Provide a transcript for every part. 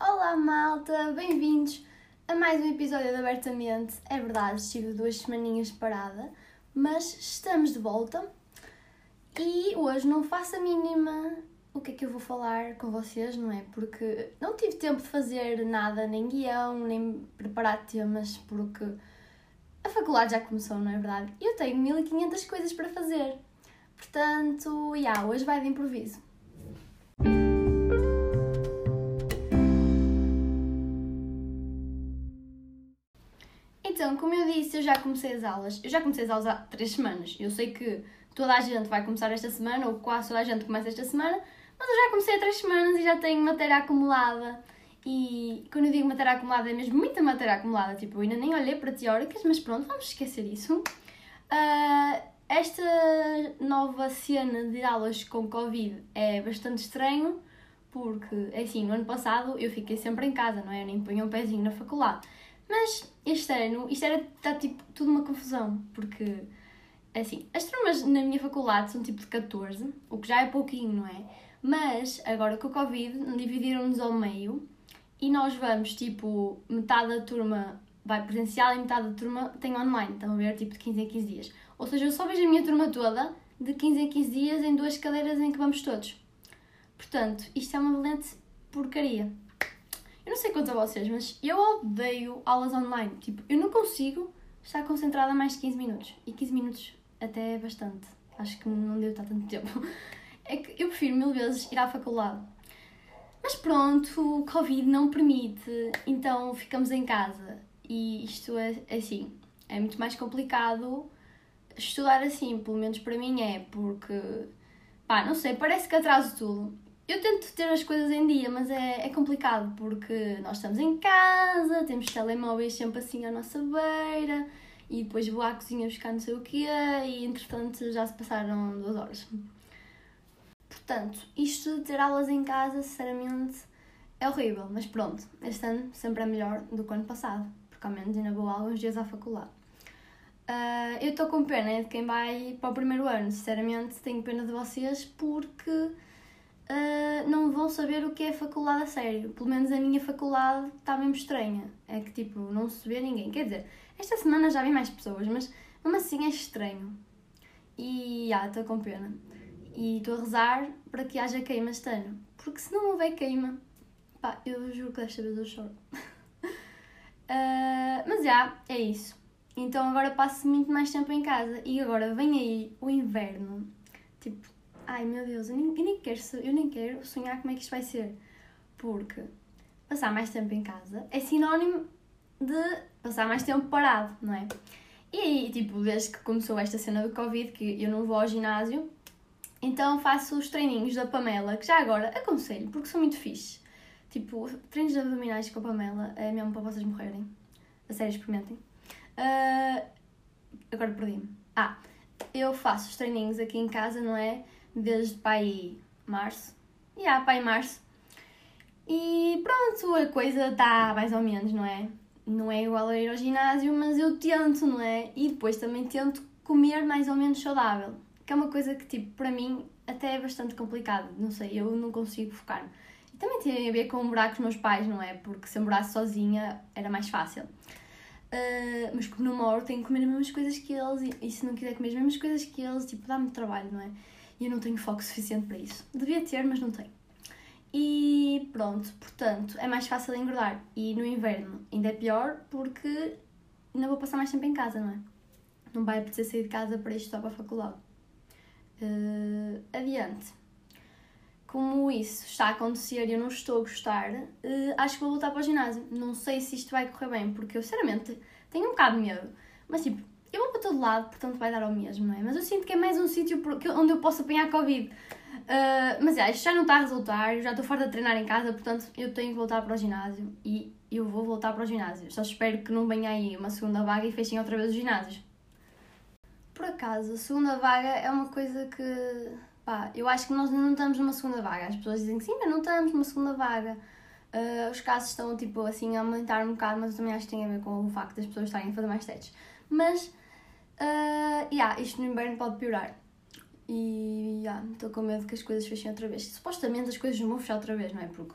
Olá malta, bem-vindos a mais um episódio de Abertamente. É verdade, estive duas semaninhas parada, mas estamos de volta e hoje não faço a mínima o que é que eu vou falar com vocês, não é? Porque não tive tempo de fazer nada, nem guião, nem preparar temas, porque a faculdade já começou, não é verdade? E eu tenho 1500 coisas para fazer. Portanto, já, yeah, hoje vai de improviso. Então, como eu disse, eu já comecei as aulas. Eu já comecei as aulas há três semanas. Eu sei que toda a gente vai começar esta semana, ou quase toda a gente começa esta semana, mas eu já comecei há três semanas e já tenho matéria acumulada. E quando eu digo matéria acumulada, é mesmo muita matéria acumulada. Tipo, eu ainda nem olhei para teóricas, mas pronto, vamos esquecer isso. Uh, esta nova cena de aulas com Covid é bastante estranho, porque, é assim, no ano passado eu fiquei sempre em casa, não é? Eu nem ponho um pezinho na faculdade. Mas este ano, isto era, está tipo, tudo uma confusão, porque, é assim, as turmas na minha faculdade são tipo de 14, o que já é pouquinho, não é? Mas, agora com o Covid, dividiram-nos ao meio e nós vamos, tipo, metade da turma vai presencial e metade da turma tem online, estão a ver, tipo, de 15 em 15 dias. Ou seja, eu só vejo a minha turma toda de 15 em 15 dias em duas cadeiras em que vamos todos. Portanto, isto é uma valente porcaria. Eu não sei quanto a vocês, mas eu odeio aulas online. Tipo, eu não consigo estar concentrada mais de 15 minutos. E 15 minutos até é bastante. Acho que não deu tanto tempo. É que eu prefiro mil vezes ir à faculdade. Mas pronto, o Covid não permite, então ficamos em casa. E isto é assim, é muito mais complicado estudar assim, pelo menos para mim é, porque pá, não sei, parece que atraso tudo. Eu tento ter as coisas em dia, mas é, é complicado porque nós estamos em casa, temos telemóveis sempre assim à nossa beira e depois vou à cozinha buscar não sei o quê e entretanto já se passaram duas horas. Portanto, isto de ter aulas em casa, sinceramente, é horrível, mas pronto, este ano sempre é melhor do que o ano passado, porque ao menos ainda vou alguns dias à faculdade. Uh, eu estou com pena de quem vai para o primeiro ano, sinceramente tenho pena de vocês porque uh, não vão saber o que é faculdade a sério. Pelo menos a minha faculdade está mesmo estranha. É que tipo, não se vê ninguém. Quer dizer, esta semana já vi mais pessoas, mas mesmo assim é estranho. E ah, estou com pena. E estou a rezar para que haja queima este ano. Porque se não houver queima, pá, eu juro que desta vez eu choro. uh, mas já, é isso. Então agora passo muito mais tempo em casa. E agora vem aí o inverno. Tipo, ai meu Deus, eu nem, eu nem, quero, eu nem quero sonhar como é que isto vai ser. Porque passar mais tempo em casa é sinónimo de passar mais tempo parado, não é? E aí, tipo, desde que começou esta cena do Covid, que eu não vou ao ginásio, então faço os treininhos da Pamela, que já agora aconselho, porque são muito fixe. Tipo, treinos de abdominais com a Pamela é mesmo para vocês morrerem. A sério, experimentem. Uh, agora perdi-me. Ah, eu faço os treininhos aqui em casa, não é? Desde pai março. E yeah, pai março. E pronto, a coisa está mais ou menos, não é? Não é igual a ir ao ginásio, mas eu tento, não é? E depois também tento comer mais ou menos saudável que é uma coisa que, tipo, para mim até é bastante complicado, não sei, eu não consigo focar. E também tem a ver com morar com os meus pais, não é? Porque se eu morasse sozinha era mais fácil. Uh, mas como não moro, tenho que comer as mesmas coisas que eles e, e se não quiser comer as mesmas coisas que eles, tipo, dá-me trabalho, não é? E eu não tenho foco suficiente para isso. Devia ter, mas não tenho. E pronto, portanto, é mais fácil engordar. E no inverno ainda é pior porque ainda vou passar mais tempo em casa, não é? Não vai precisar sair de casa para isto só para a faculdade. Uh, adiante. Como isso está a acontecer e eu não estou a gostar, uh, acho que vou voltar para o ginásio. Não sei se isto vai correr bem, porque eu sinceramente tenho um bocado de medo. Mas tipo, eu vou para todo lado, portanto vai dar ao mesmo, não é? Mas eu sinto que é mais um sítio onde eu posso apanhar Covid. Uh, mas é, isto já não está a resultar, eu já estou farta de treinar em casa, portanto eu tenho que voltar para o ginásio e eu vou voltar para o ginásio. Só espero que não venha aí uma segunda vaga e fechem outra vez os ginásios. Por acaso, a segunda vaga é uma coisa que. pá, eu acho que nós não estamos numa segunda vaga. As pessoas dizem que sim, mas não estamos numa segunda vaga. Uh, os casos estão, tipo, assim, a aumentar um bocado, mas eu também acho que tem a ver com o facto das pessoas estarem a fazer mais testes. Mas Uh, yeah, isto no inverno pode piorar. E yeah, estou com medo que as coisas fechem outra vez. Supostamente as coisas vão fechar outra vez, não é? Porque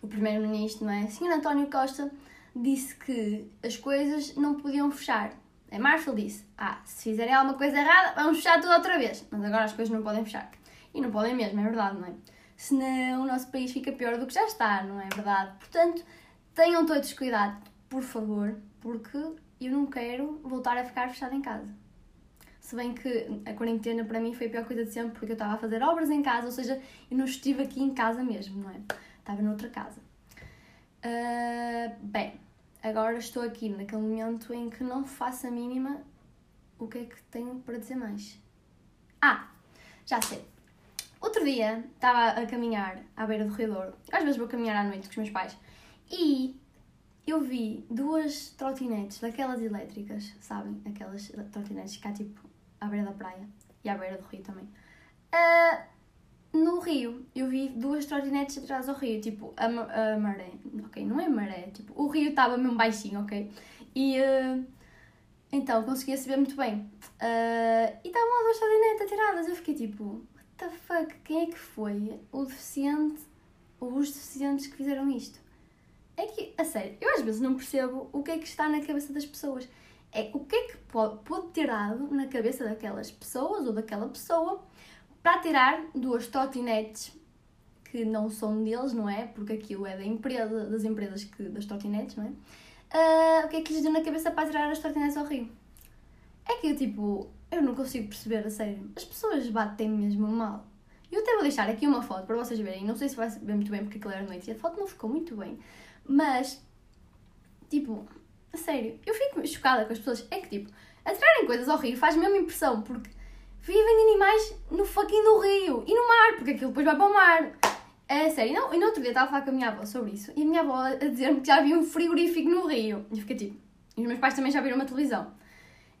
o primeiro-ministro, não é? O Sr. António Costa disse que as coisas não podiam fechar. A Marshall disse: Ah, se fizerem alguma coisa errada, vamos fechar tudo outra vez. Mas agora as coisas não podem fechar. E não podem mesmo, é verdade, não é? Senão o nosso país fica pior do que já está, não é verdade? Portanto, tenham todos cuidado, por favor, porque eu não quero voltar a ficar fechada em casa. Se bem que a quarentena para mim foi a pior coisa de sempre porque eu estava a fazer obras em casa, ou seja, eu não estive aqui em casa mesmo, não é? Estava noutra casa. Uh, bem, agora estou aqui naquele momento em que não faço a mínima o que é que tenho para dizer mais. Ah, já sei. Outro dia estava a caminhar à beira do Rio. Às vezes vou caminhar à noite com os meus pais. E eu vi duas trotinetes daquelas elétricas, sabem? Aquelas trotinetes que há tipo à beira da praia e à beira do rio também. Uh, rio, eu vi duas trotinetes atrás do rio, tipo, a, a maré. Ok, não é maré, tipo, o rio estava mesmo baixinho, ok? E uh, então conseguia se ver muito bem. Uh, e estavam lá duas trotinetes atiradas. Eu fiquei tipo, what the fuck? Quem é que foi o deficiente ou os deficientes que fizeram isto? É que, a sério, eu às vezes não percebo o que é que está na cabeça das pessoas é o que é que pode, pode ter dado na cabeça daquelas pessoas ou daquela pessoa para tirar duas trotinetes que não são deles, não é? Porque aquilo é da empresa, das empresas que, das trotinetes, não é? Uh, o que é que lhes deu na cabeça para tirar as trotinetes ao rio? É que eu, tipo, eu não consigo perceber, a sério. As pessoas batem mesmo mal. Eu até vou deixar aqui uma foto para vocês verem. Não sei se vai ver muito bem porque aquilo era noite e a foto não ficou muito bem. Mas, tipo, a sério, eu fico chocada com as pessoas. É que tipo, atirarem coisas ao rio faz mesmo impressão, porque vivem animais no fucking do rio e no mar, porque aquilo depois vai para o mar. É sério, não, e no outro dia estava a falar com a minha avó sobre isso e a minha avó a dizer-me que já havia um frigorífico no rio. E fiquei tipo, e os meus pais também já viram uma televisão.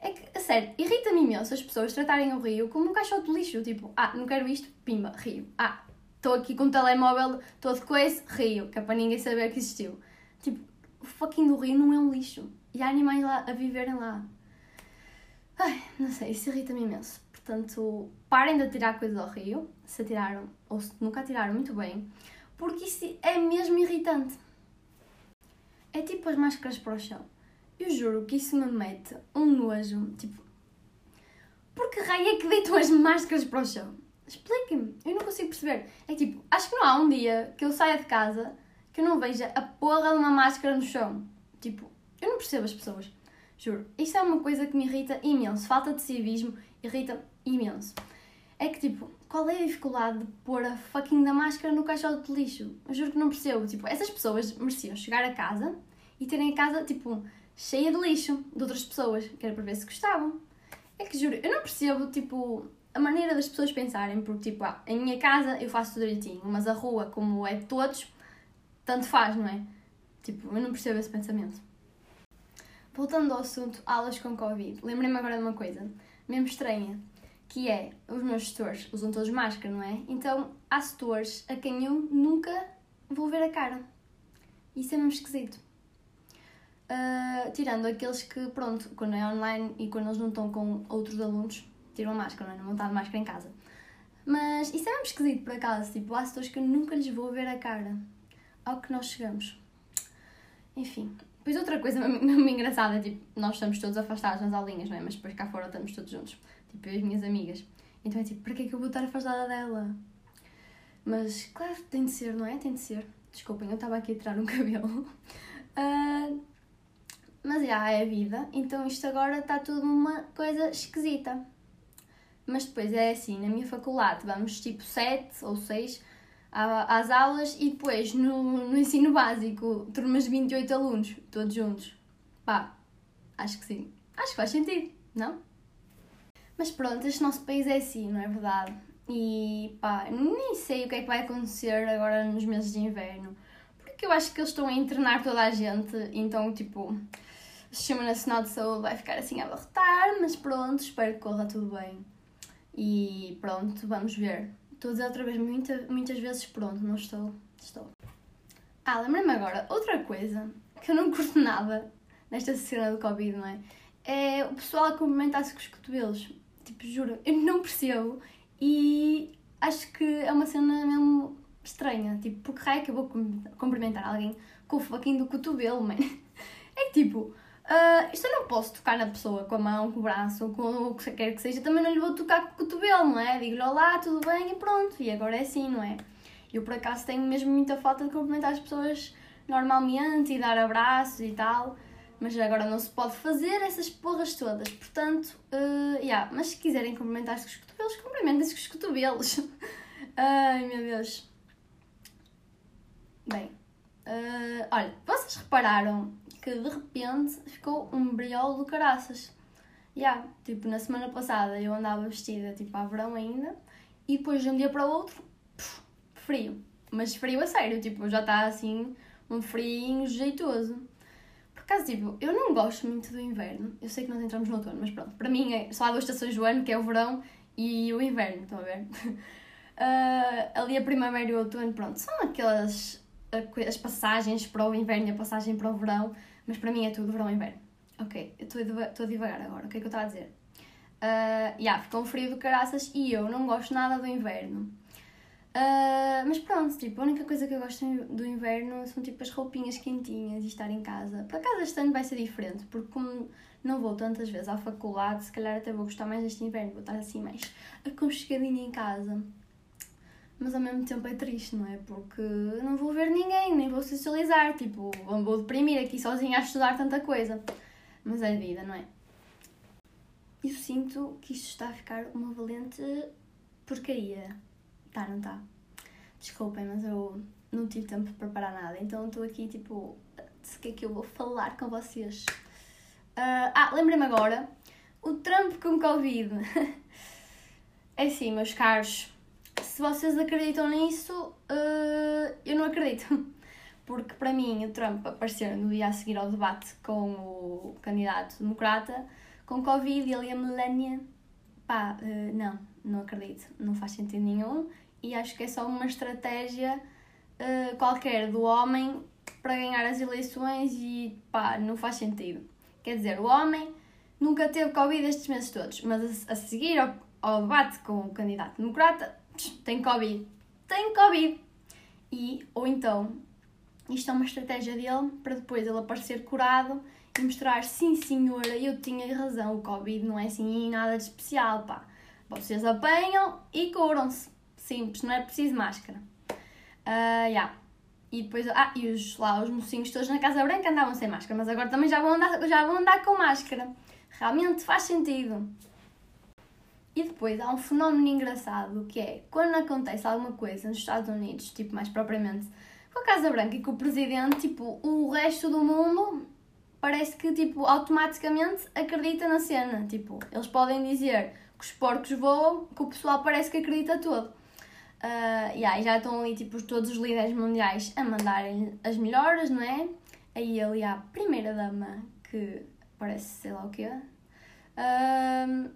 É que, a sério, irrita-me imenso as pessoas tratarem o rio como um caixote de lixo. Tipo, ah, não quero isto, pimba, rio. Ah, estou aqui com o telemóvel todo coisa, rio, que é para ninguém saber que existiu. Tipo, o fucking do rio não é um lixo. E há animais lá a viverem lá. Ai, não sei, isso irrita-me imenso. Portanto, parem de atirar coisas ao rio, se atiraram ou se nunca atiraram, muito bem, porque isso é mesmo irritante. É tipo as máscaras para o chão. Eu juro que isso me mete um nojo, tipo. Por que raio é que deitam as máscaras para o chão? Expliquem-me, eu não consigo perceber. É tipo, acho que não há um dia que eu saia de casa que eu não veja a porra de uma máscara no chão. Tipo, eu não percebo as pessoas. Juro. Isto é uma coisa que me irrita imenso. Falta de civismo irrita imenso. É que, tipo, qual é a dificuldade de pôr a fucking da máscara no caixote de lixo? Eu juro que não percebo. Tipo, essas pessoas mereciam chegar a casa e terem a casa, tipo, cheia de lixo de outras pessoas, que era para ver se gostavam. É que, juro, eu não percebo, tipo, a maneira das pessoas pensarem, porque, tipo, ah, em minha casa eu faço tudo direitinho, mas a rua, como é de todos, tanto faz, não é? Tipo, eu não percebo esse pensamento. Voltando ao assunto aulas com Covid, lembrei-me agora de uma coisa, mesmo estranha, que é, os meus setores usam todos máscara, não é? Então, há setores a quem eu nunca vou ver a cara. Isso é mesmo esquisito. Uh, tirando aqueles que, pronto, quando é online e quando eles não estão com outros alunos, tiram a máscara, não é? Não vão estar de máscara em casa. Mas isso é mesmo esquisito, por acaso. Tipo, há setores que eu nunca lhes vou ver a cara ao que nós chegamos. Enfim. Depois outra coisa mesmo engraçada, tipo, nós estamos todos afastados nas aulinhas, não é? Mas depois cá fora estamos todos juntos. Tipo, as minhas amigas. Então é tipo, para que é que eu vou estar afastada dela? Mas, claro, tem de ser, não é? Tem de ser. Desculpem, eu estava aqui a tirar um cabelo. Uh, mas já, é a vida. Então isto agora está tudo uma coisa esquisita. Mas depois é assim, na minha faculdade vamos tipo 7 ou 6 às aulas e depois no, no ensino básico, turmas de 28 alunos, todos juntos. Pá, acho que sim. Acho que faz sentido, não? Mas pronto, este nosso país é assim, não é verdade? E pá, nem sei o que é que vai acontecer agora nos meses de inverno. Porque eu acho que eles estão a internar toda a gente, então tipo, o Sistema Nacional de Saúde vai ficar assim a abarrotar, mas pronto, espero que corra tudo bem. E pronto, vamos ver. Estou a dizer outra vez muita, muitas vezes pronto, não estou. Estou. Ah, lembrei-me agora, outra coisa que eu não curto nada nesta cena do Covid, não é? é o pessoal a cumprimentar-se com os cotovelos. Tipo, juro, eu não percebo e acho que é uma cena mesmo estranha. Tipo, porque raio que eu vou cumprimentar alguém com o fucking do cotovelo, man? É que tipo, uh, isto eu não posso tocar na pessoa com a mão, com o braço, com o que quer que seja, também não lhe vou tocar com o cotovelo, não é? Digo-lhe olá, tudo bem e pronto. E agora é assim, não é? Eu por acaso tenho mesmo muita falta de cumprimentar as pessoas normalmente e dar abraços e tal mas agora não se pode fazer essas porras todas. Portanto, uh, yeah. mas se quiserem cumprimentar-se com os cotovelos, cumprimentem-se com os cotovelos. Ai meu Deus. Bem, uh, olha, vocês repararam que de repente ficou um briol do caraças. Yeah, tipo, na semana passada eu andava vestida tipo a verão ainda e depois de um dia para o outro, puf, frio. Mas frio a sério, tipo, já está assim um frio jeitoso. Por acaso, tipo, eu não gosto muito do inverno. Eu sei que nós entramos no outono, mas pronto. Para mim, é, só há duas estações do ano, que é o verão e o inverno, estão a ver? Uh, ali a primavera e o outono, pronto, são aquelas as passagens para o inverno e a passagem para o verão, mas para mim é tudo verão e inverno. Ok, eu estou a divagar agora, o que é que eu estava a dizer? Uh, yeah, ficou um frio do caraças e eu não gosto nada do inverno. Uh, mas pronto, tipo, a única coisa que eu gosto do inverno são tipo as roupinhas quentinhas e estar em casa. Por acaso este ano vai ser diferente, porque como não vou tantas vezes à faculdade, se calhar até vou gostar mais deste inverno, vou estar assim mais aconchegadinha em casa. Mas ao mesmo tempo é triste, não é? Porque não vou ver ninguém, nem vou socializar, tipo, vou deprimir aqui sozinha a estudar tanta coisa. Mas é vida, não é? Eu sinto que isto está a ficar uma valente porcaria. Tá, não tá? Desculpem, mas eu não tive tempo para preparar nada, então estou aqui tipo. O que é que eu vou falar com vocês? Uh, ah, lembrei-me agora. O Trump com Covid. é assim, meus caros. Se vocês acreditam nisso, uh, eu não acredito. Porque para mim o Trump aparecer no dia a seguir ao debate com o candidato democrata com Covid e e a Melania. Pá, uh, não, não acredito. Não faz sentido nenhum e acho que é só uma estratégia uh, qualquer do homem para ganhar as eleições e pá, não faz sentido. Quer dizer, o homem nunca teve Covid estes meses todos, mas a, a seguir ao, ao, debate com o candidato democrata, tem Covid. Tem Covid! E, ou então, isto é uma estratégia dele para depois ele aparecer curado e mostrar, sim senhora, eu tinha razão, o Covid não é assim nada de especial, pá. Vocês apanham e curam-se simples, não é preciso máscara. Uh, yeah. E depois, ah, e os, lá os mocinhos todos na Casa Branca andavam sem máscara, mas agora também já vão andar, já vão andar com máscara. Realmente faz sentido. E depois há um fenómeno engraçado que é quando acontece alguma coisa nos Estados Unidos, tipo mais propriamente com a Casa Branca e com o presidente, tipo, o resto do mundo parece que tipo automaticamente acredita na cena. Tipo, eles podem dizer que os porcos voam, que o pessoal parece que acredita todo. Uh, yeah, já estão ali tipo, todos os líderes mundiais a mandarem as melhoras, não é? Aí ali há a primeira dama que parece sei lá o quê. Uh,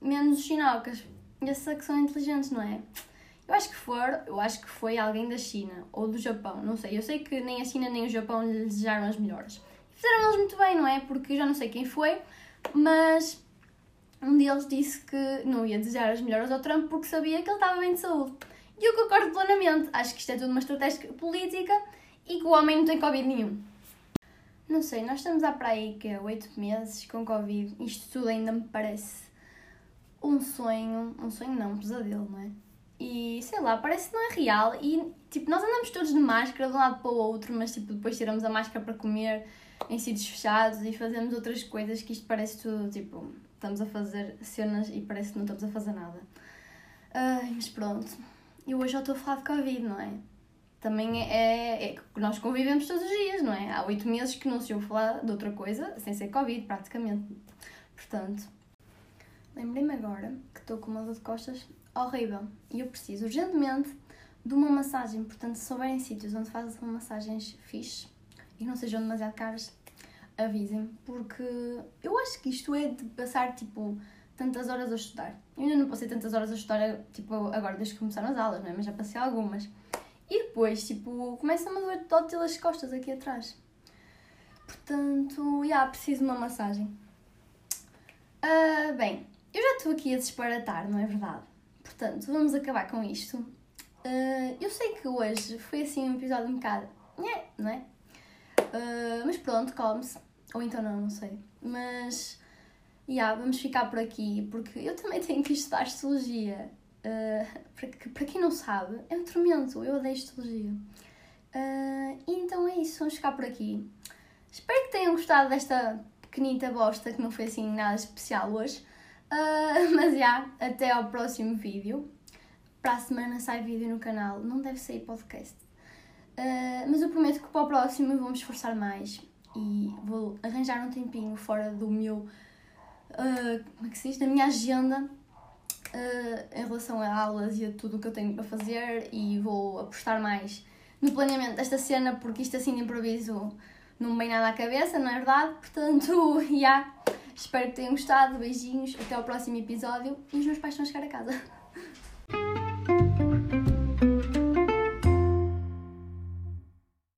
menos os chinocas. Esses é que são inteligentes, não é? Eu acho que for, eu acho que foi alguém da China ou do Japão, não sei. Eu sei que nem a China nem o Japão lhe desejaram as melhores. Fizeram eles muito bem, não é? Porque eu já não sei quem foi, mas um deles disse que não ia desejar as melhoras ao Trump porque sabia que ele estava bem de saúde. E eu concordo plenamente. Acho que isto é tudo uma estratégia política e que o homem não tem Covid nenhum. Não sei, nós estamos há para aí que oito meses com Covid. Isto tudo ainda me parece um sonho. Um sonho não, um pesadelo, não é? E sei lá, parece que não é real. E tipo, nós andamos todos de máscara de um lado para o outro, mas tipo, depois tiramos a máscara para comer em sítios fechados e fazemos outras coisas que isto parece tudo tipo, estamos a fazer cenas e parece que não estamos a fazer nada. Ai, mas pronto. E hoje já estou a falar de Covid, não é? Também é, é, nós convivemos todos os dias, não é? Há oito meses que não se ouve falar de outra coisa sem ser Covid, praticamente. Portanto, lembrei-me agora que estou com uma dor de costas horrível e eu preciso urgentemente de uma massagem. Portanto, se souberem sítios onde fazem massagens fixe e não sejam demasiado caras, avisem, porque eu acho que isto é de passar tipo tantas horas a estudar. Eu ainda não passei tantas horas a estudar, tipo, agora desde que começaram as aulas, não é? Mas já passei algumas. E depois, tipo, começa-me a doer as costas aqui atrás. Portanto, já, yeah, preciso de uma massagem. Uh, bem, eu já estou aqui a disparatar, não é verdade? Portanto, vamos acabar com isto. Uh, eu sei que hoje foi assim um episódio um bocado. não é? Uh, mas pronto, come-se. Ou então não, não sei. Mas. Yeah, vamos ficar por aqui, porque eu também tenho que estudar Histologia. Uh, para, para quem não sabe, é um tormento. Eu odeio Histologia. Uh, então é isso, vamos ficar por aqui. Espero que tenham gostado desta pequenita bosta que não foi assim nada especial hoje. Uh, mas já, yeah, até ao próximo vídeo. Para a semana sai vídeo no canal, não deve sair podcast. Uh, mas eu prometo que para o próximo eu vou me esforçar mais e vou arranjar um tempinho fora do meu. Uh, como é que se diz? Da minha agenda em relação a aulas e a tudo o que eu tenho para fazer e vou apostar mais no planeamento desta cena porque isto assim de improviso não me vem nada à cabeça, não é verdade? Portanto, já. Yeah. Espero que tenham gostado. Beijinhos. Até ao próximo episódio. E os meus pais estão a chegar a casa.